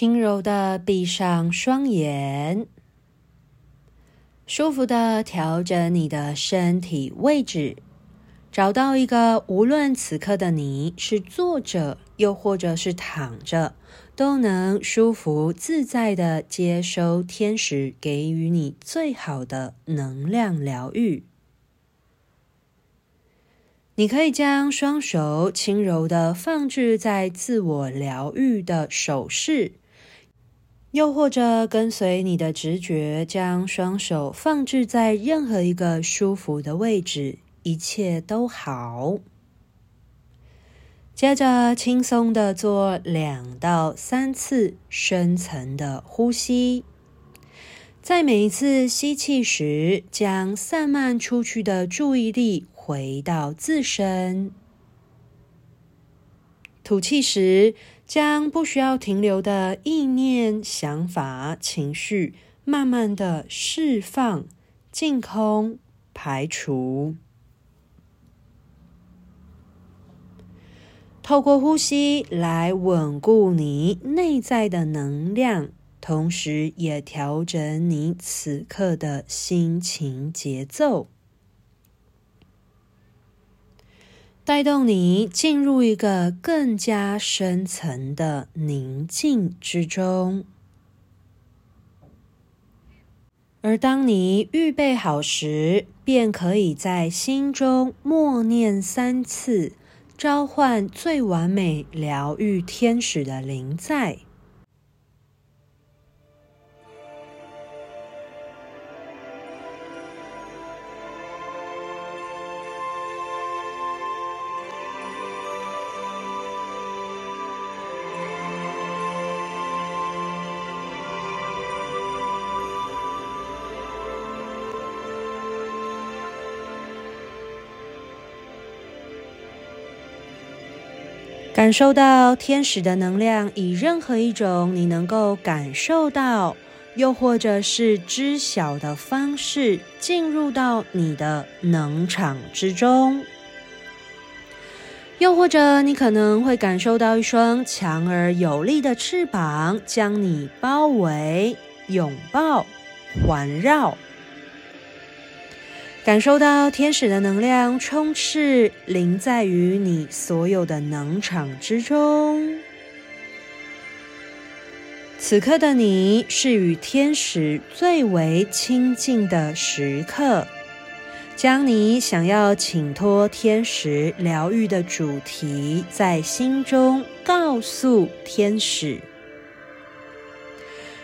轻柔的闭上双眼，舒服的调整你的身体位置，找到一个无论此刻的你是坐着，又或者是躺着，都能舒服自在的接收天使给予你最好的能量疗愈。你可以将双手轻柔的放置在自我疗愈的手势。又或者跟随你的直觉，将双手放置在任何一个舒服的位置，一切都好。接着，轻松的做两到三次深层的呼吸，在每一次吸气时，将散漫出去的注意力回到自身；吐气时，将不需要停留的意念、想法、情绪，慢慢的释放、净空、排除。透过呼吸来稳固你内在的能量，同时也调整你此刻的心情节奏。带动你进入一个更加深层的宁静之中，而当你预备好时，便可以在心中默念三次，召唤最完美疗愈天使的灵在。感受到天使的能量，以任何一种你能够感受到，又或者是知晓的方式，进入到你的能场之中。又或者你可能会感受到一双强而有力的翅膀，将你包围、拥抱、环绕。感受到天使的能量充斥临在于你所有的能场之中。此刻的你是与天使最为亲近的时刻，将你想要请托天使疗愈的主题在心中告诉天使。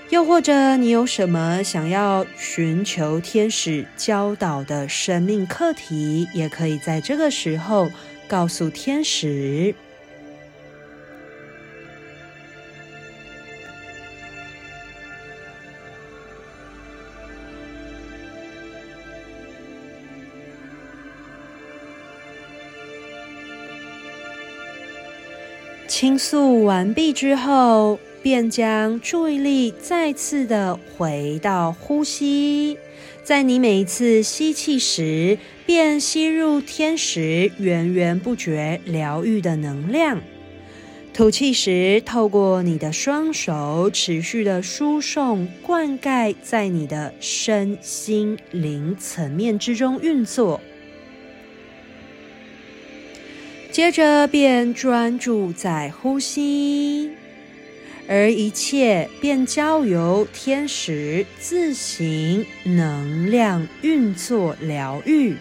又或者你有什么想要寻求天使教导的生命课题，也可以在这个时候告诉天使。倾诉完毕之后。便将注意力再次的回到呼吸，在你每一次吸气时，便吸入天使源源不绝疗愈的能量；吐气时，透过你的双手持续的输送灌溉在你的身心灵层面之中运作。接着便专注在呼吸。而一切便交由天使自行能量运作疗愈。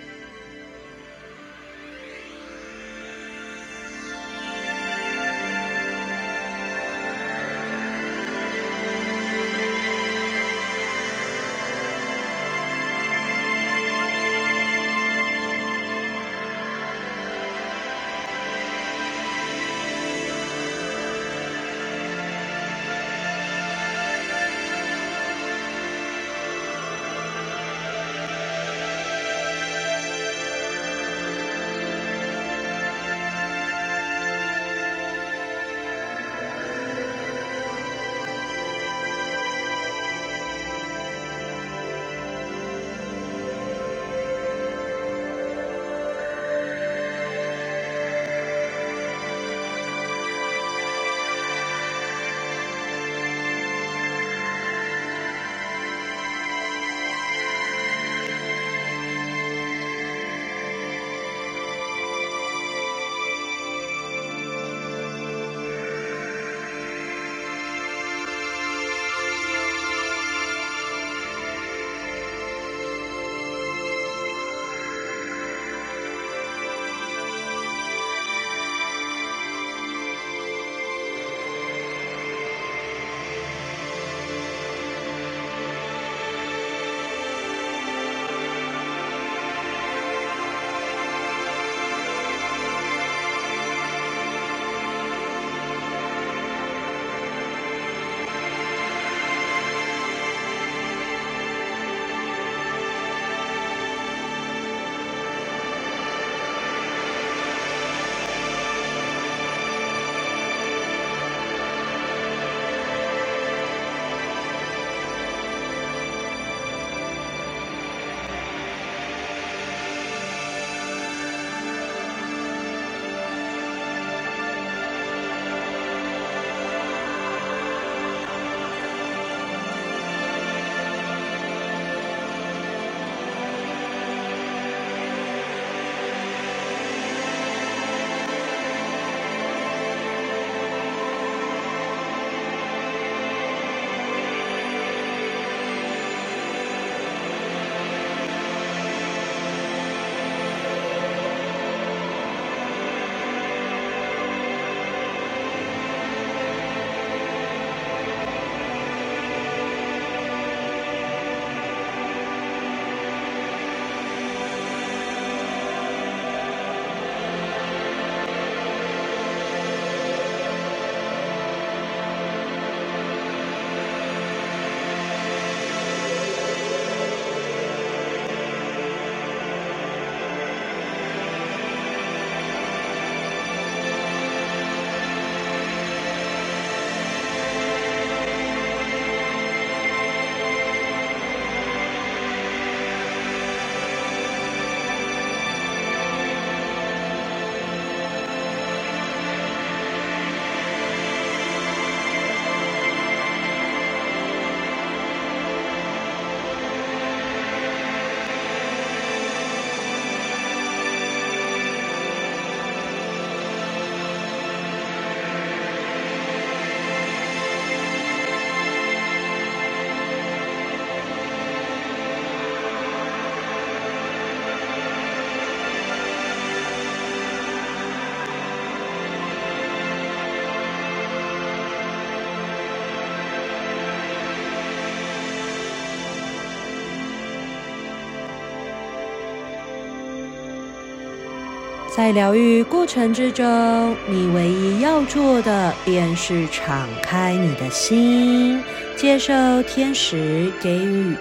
在疗愈过程之中，你唯一要做的便是敞开你的心，接受天使给予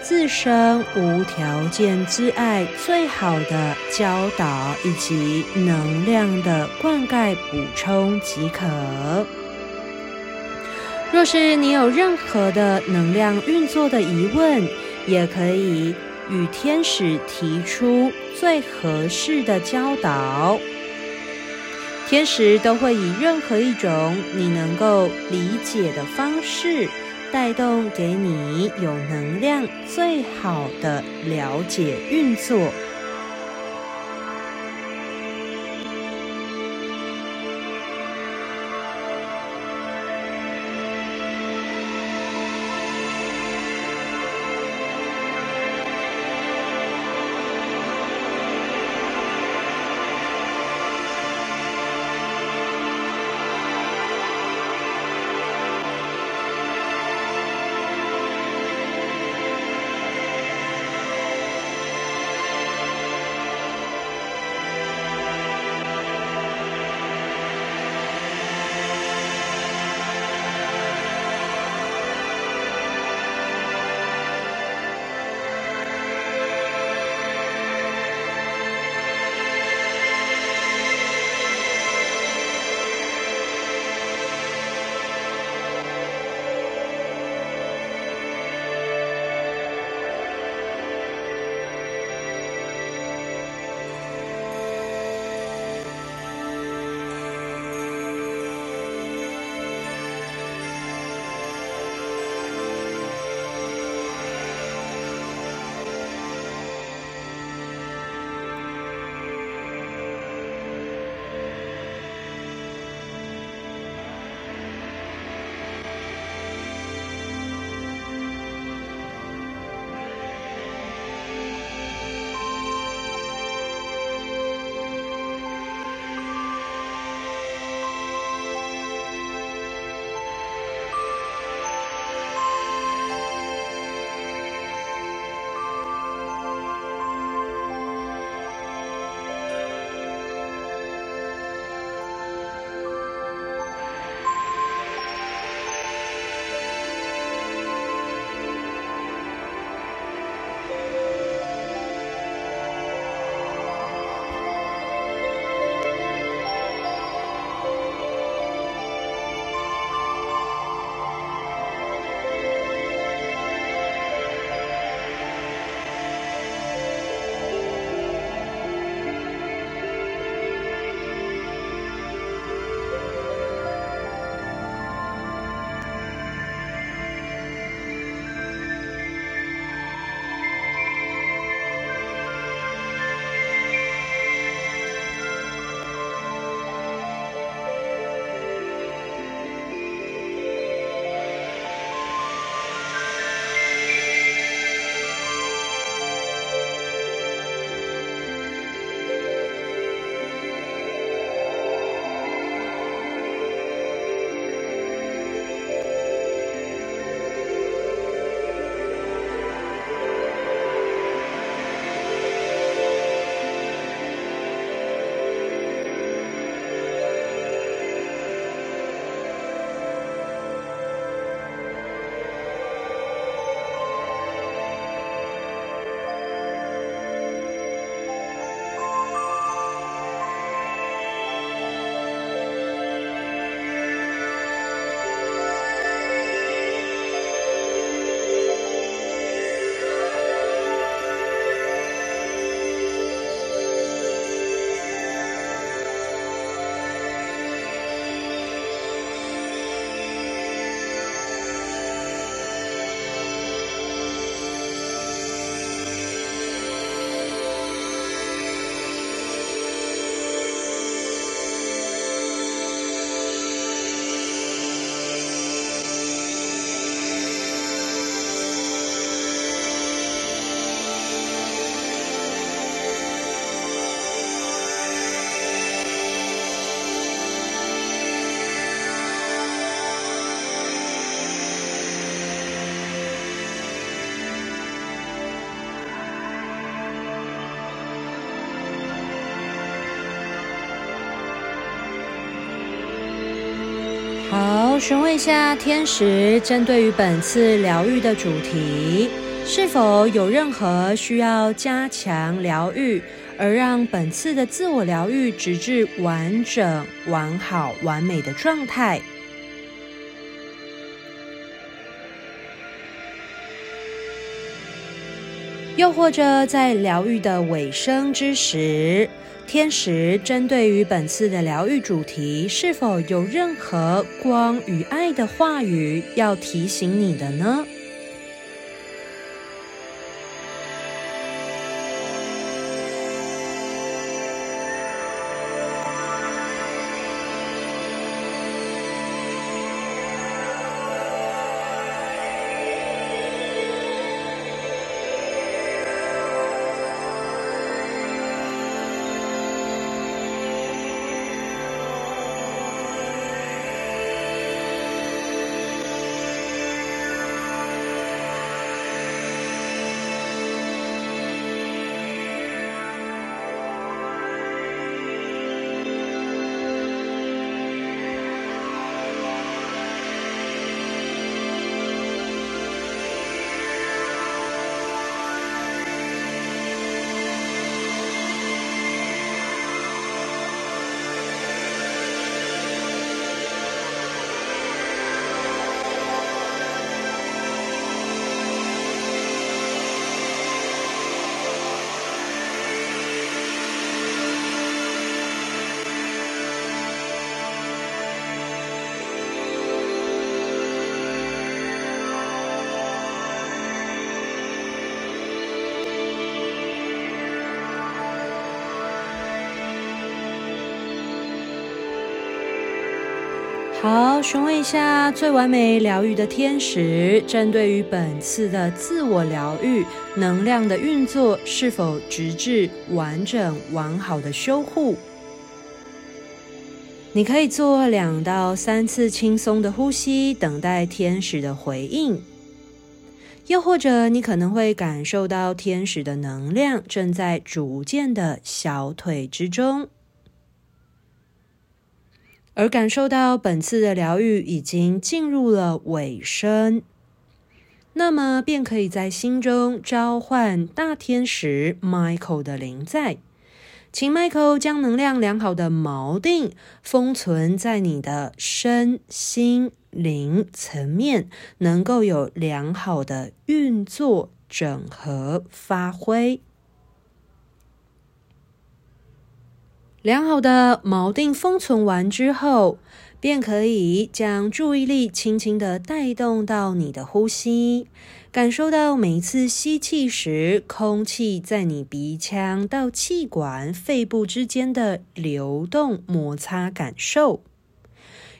自身无条件之爱最好的教导以及能量的灌溉补充即可。若是你有任何的能量运作的疑问，也可以与天使提出最合适的教导。天使都会以任何一种你能够理解的方式，带动给你有能量最好的了解运作。询问一下天使，针对于本次疗愈的主题，是否有任何需要加强疗愈，而让本次的自我疗愈直至完整、完好、完美的状态？又或者在疗愈的尾声之时，天使针对于本次的疗愈主题，是否有任何光与爱的话语要提醒你的呢？好，询问一下最完美疗愈的天使，针对于本次的自我疗愈能量的运作，是否直至完整完好的修护？你可以做两到三次轻松的呼吸，等待天使的回应。又或者，你可能会感受到天使的能量正在逐渐的消退之中。而感受到本次的疗愈已经进入了尾声，那么便可以在心中召唤大天使 Michael 的灵在，请 Michael 将能量良好的锚定封存在你的身心灵层面，能够有良好的运作、整合、发挥。良好的锚定封存完之后，便可以将注意力轻轻的带动到你的呼吸，感受到每一次吸气时，空气在你鼻腔到气管、肺部之间的流动摩擦感受；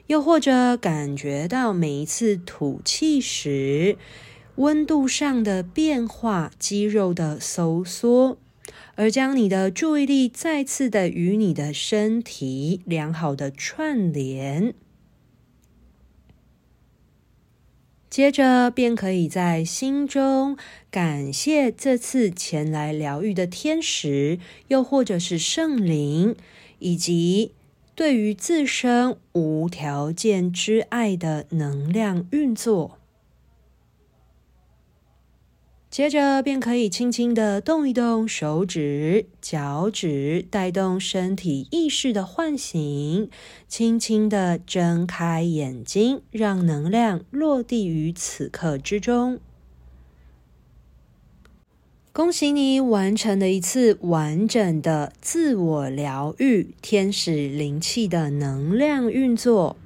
又或者感觉到每一次吐气时，温度上的变化、肌肉的收缩。而将你的注意力再次的与你的身体良好的串联，接着便可以在心中感谢这次前来疗愈的天使，又或者是圣灵，以及对于自身无条件之爱的能量运作。接着便可以轻轻的动一动手指、脚趾，带动身体意识的唤醒，轻轻的睁开眼睛，让能量落地于此刻之中。恭喜你完成了一次完整的自我疗愈，天使灵气的能量运作。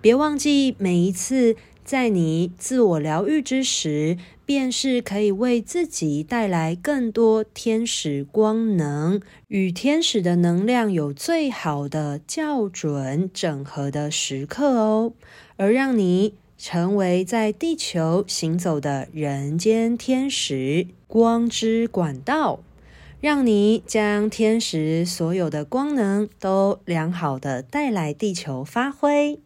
别忘记每一次。在你自我疗愈之时，便是可以为自己带来更多天使光能，与天使的能量有最好的校准整合的时刻哦，而让你成为在地球行走的人间天使光之管道，让你将天使所有的光能都良好的带来地球发挥。